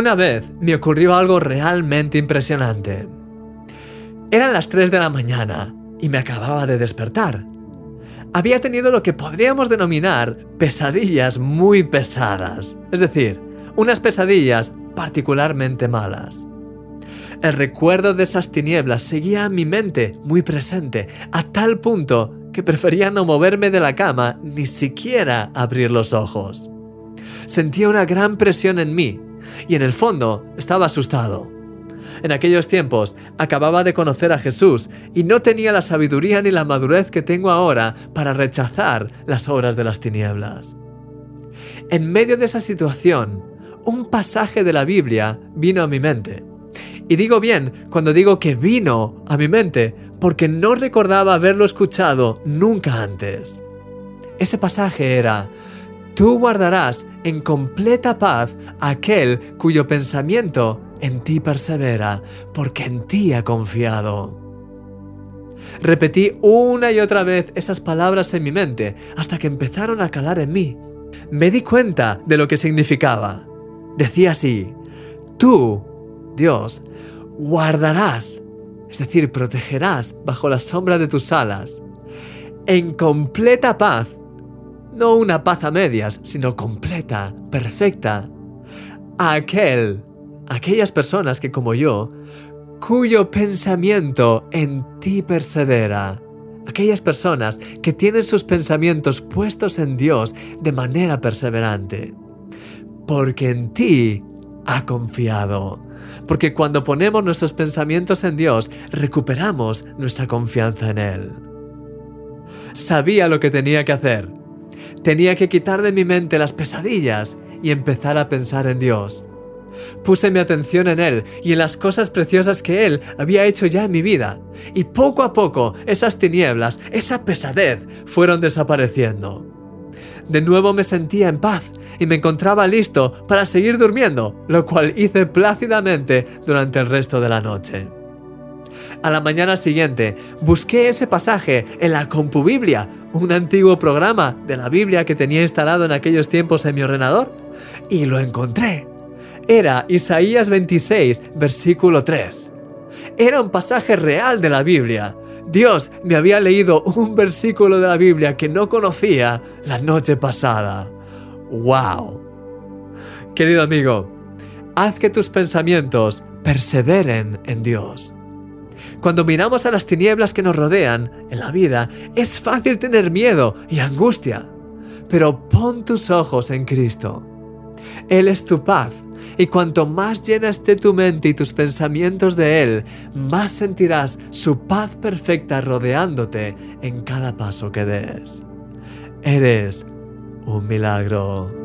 Una vez me ocurrió algo realmente impresionante. Eran las 3 de la mañana y me acababa de despertar. Había tenido lo que podríamos denominar pesadillas muy pesadas, es decir, unas pesadillas particularmente malas. El recuerdo de esas tinieblas seguía en mi mente muy presente, a tal punto que prefería no moverme de la cama ni siquiera abrir los ojos. Sentía una gran presión en mí y en el fondo estaba asustado. En aquellos tiempos acababa de conocer a Jesús y no tenía la sabiduría ni la madurez que tengo ahora para rechazar las obras de las tinieblas. En medio de esa situación, un pasaje de la Biblia vino a mi mente. Y digo bien cuando digo que vino a mi mente porque no recordaba haberlo escuchado nunca antes. Ese pasaje era, Tú guardarás en completa paz aquel cuyo pensamiento en ti persevera, porque en ti ha confiado. Repetí una y otra vez esas palabras en mi mente hasta que empezaron a calar en mí. Me di cuenta de lo que significaba. Decía así, tú, Dios, guardarás, es decir, protegerás bajo la sombra de tus alas, en completa paz no una paz a medias, sino completa, perfecta. Aquel, aquellas personas que como yo, cuyo pensamiento en ti persevera. Aquellas personas que tienen sus pensamientos puestos en Dios de manera perseverante. Porque en ti ha confiado. Porque cuando ponemos nuestros pensamientos en Dios, recuperamos nuestra confianza en Él. Sabía lo que tenía que hacer Tenía que quitar de mi mente las pesadillas y empezar a pensar en Dios. Puse mi atención en Él y en las cosas preciosas que Él había hecho ya en mi vida, y poco a poco esas tinieblas, esa pesadez, fueron desapareciendo. De nuevo me sentía en paz y me encontraba listo para seguir durmiendo, lo cual hice plácidamente durante el resto de la noche. A la mañana siguiente busqué ese pasaje en la CompuBiblia, un antiguo programa de la Biblia que tenía instalado en aquellos tiempos en mi ordenador, y lo encontré. Era Isaías 26, versículo 3. Era un pasaje real de la Biblia. Dios me había leído un versículo de la Biblia que no conocía la noche pasada. ¡Wow! Querido amigo, haz que tus pensamientos perseveren en Dios. Cuando miramos a las tinieblas que nos rodean en la vida, es fácil tener miedo y angustia. Pero pon tus ojos en Cristo. Él es tu paz, y cuanto más llena esté tu mente y tus pensamientos de Él, más sentirás su paz perfecta rodeándote en cada paso que des. Eres un milagro.